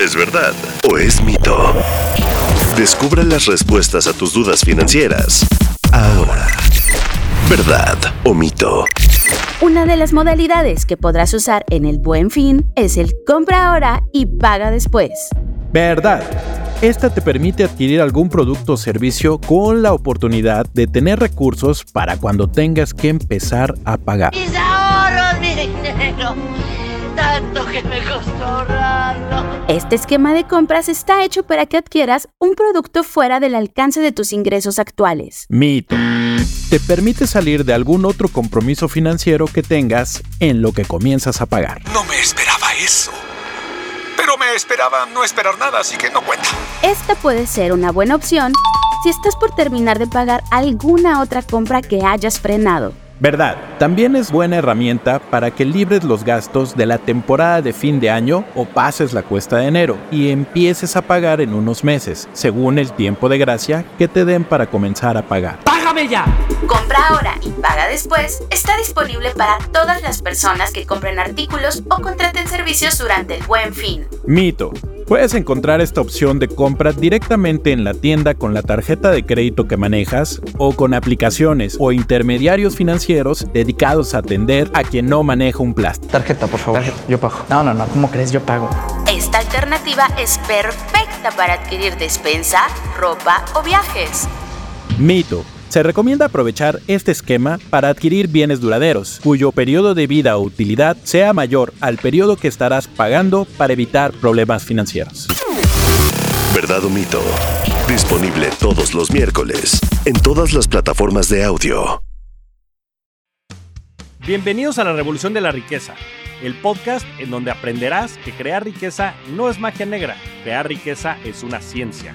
¿Es verdad o es mito? Descubre las respuestas a tus dudas financieras. Ahora. ¿Verdad o mito? Una de las modalidades que podrás usar en el buen fin es el compra ahora y paga después. Verdad. Esta te permite adquirir algún producto o servicio con la oportunidad de tener recursos para cuando tengas que empezar a pagar. Mis ahorros, mi dinero. Tanto que me costó ahorrarlo. Este esquema de compras está hecho para que adquieras un producto fuera del alcance de tus ingresos actuales. Mito. Te permite salir de algún otro compromiso financiero que tengas en lo que comienzas a pagar. No me esperaba eso. Pero me esperaba no esperar nada, así que no cuenta. Esta puede ser una buena opción si estás por terminar de pagar alguna otra compra que hayas frenado. Verdad, también es buena herramienta para que libres los gastos de la temporada de fin de año o pases la cuesta de enero y empieces a pagar en unos meses, según el tiempo de gracia que te den para comenzar a pagar. ¡Págame ya! Compra ahora y paga después está disponible para todas las personas que compren artículos o contraten servicios durante el buen fin. Mito. Puedes encontrar esta opción de compra directamente en la tienda con la tarjeta de crédito que manejas o con aplicaciones o intermediarios financieros dedicados a atender a quien no maneja un plástico. Tarjeta, por favor. Yo pago. No, no, no. ¿Cómo crees? Yo pago. Esta alternativa es perfecta para adquirir despensa, ropa o viajes. Mito. Se recomienda aprovechar este esquema para adquirir bienes duraderos, cuyo periodo de vida o utilidad sea mayor al periodo que estarás pagando para evitar problemas financieros. ¿Verdad o mito? Disponible todos los miércoles en todas las plataformas de audio. Bienvenidos a la Revolución de la Riqueza, el podcast en donde aprenderás que crear riqueza no es magia negra, crear riqueza es una ciencia.